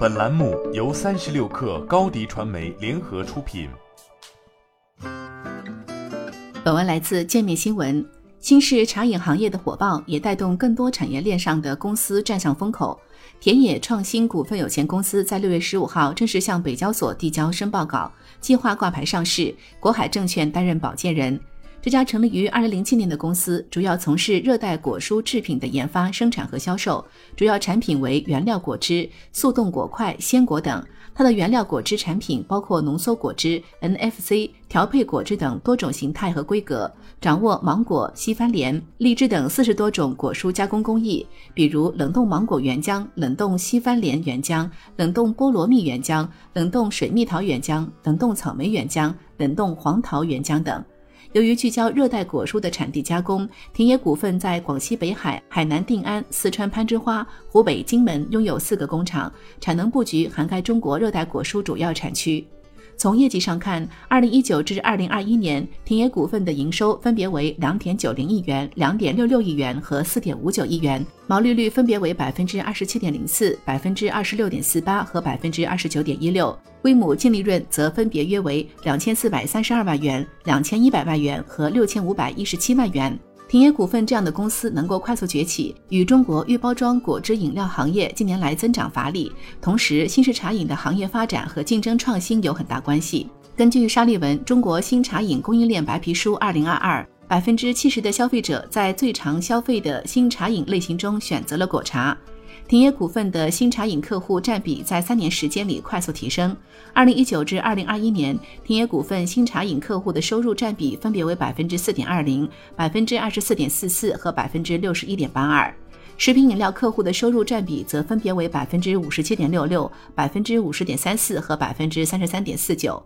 本栏目由三十六氪高低传媒联合出品。本文来自界面新闻。新式茶饮行业的火爆，也带动更多产业链上的公司站上风口。田野创新股份有限公司在六月十五号正式向北交所递交申报稿，计划挂牌上市。国海证券担任保荐人。这家成立于二零零七年的公司，主要从事热带果蔬制品的研发、生产和销售，主要产品为原料果汁、速冻果块、鲜果等。它的原料果汁产品包括浓缩果汁、NFC 调配果汁等多种形态和规格，掌握芒果、西番莲、荔枝等四十多种果蔬加工工艺，比如冷冻芒果原浆、冷冻西番莲原浆、冷冻菠萝蜜原浆、冷冻水蜜桃原浆、冷冻草莓原浆、冷冻黄桃原浆等。由于聚焦热带果蔬的产地加工，田野股份在广西北海、海南定安、四川攀枝花、湖北荆门拥有四个工厂，产能布局涵盖中国热带果蔬主要产区。从业绩上看，二零一九至二零二一年，田野股份的营收分别为两点九零亿元、两点六六亿元和四点五九亿元，毛利率分别为百分之二十七点零四、百分之二十六点四八和百分之二十九点一六，规模净利润则分别约为两千四百三十二万元、两千一百万元和六千五百一十七万元。平野股份这样的公司能够快速崛起，与中国预包装果汁饮料行业近年来增长乏力，同时新式茶饮的行业发展和竞争创新有很大关系。根据沙利文《中国新茶饮供应链白皮书（二零二二）》，百分之七十的消费者在最常消费的新茶饮类型中选择了果茶。田野股份的新茶饮客户占比在三年时间里快速提升。二零一九至二零二一年，田野股份新茶饮客户的收入占比分别为百分之四点二零、百分之二十四点四四和百分之六十一点八二。食品饮料客户的收入占比则分别为百分之五十七点六六、百分之五十点三四和百分之三十三点四九。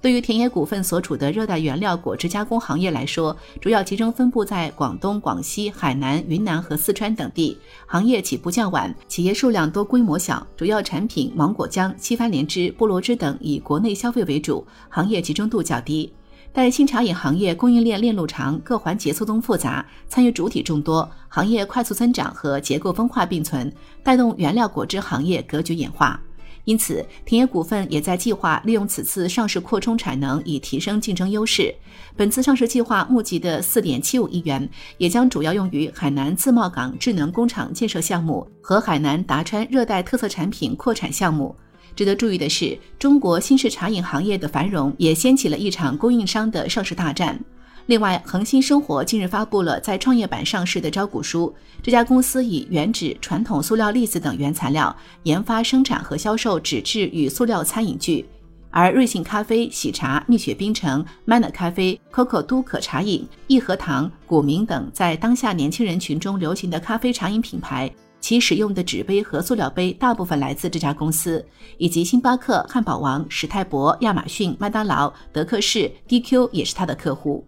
对于田野股份所处的热带原料果汁加工行业来说，主要集中分布在广东、广西、海南、云南和四川等地，行业起步较晚，企业数量多，规模小，主要产品芒果浆、西番莲汁、菠萝汁等以国内消费为主，行业集中度较低。但新茶饮行业供应链链路长，各环节错综复杂，参与主体众多，行业快速增长和结构分化并存，带动原料果汁行业格局演化。因此，田野股份也在计划利用此次上市扩充产能，以提升竞争优势。本次上市计划募集的四点七五亿元，也将主要用于海南自贸港智能工厂建设项目和海南达川热带特色产品扩产项目。值得注意的是，中国新式茶饮行业的繁荣也掀起了一场供应商的上市大战。另外，恒星生活近日发布了在创业板上市的招股书。这家公司以原纸、传统塑料粒子等原材料研发、生产和销售纸质与塑料餐饮具。而瑞幸咖啡、喜茶、蜜雪冰城、Manner 咖啡、Coco 都可茶饮、益禾堂、古茗等在当下年轻人群中流行的咖啡茶饮品牌，其使用的纸杯和塑料杯大部分来自这家公司，以及星巴克、汉堡王、史泰博、亚马逊、麦当劳、德克士、DQ 也是他的客户。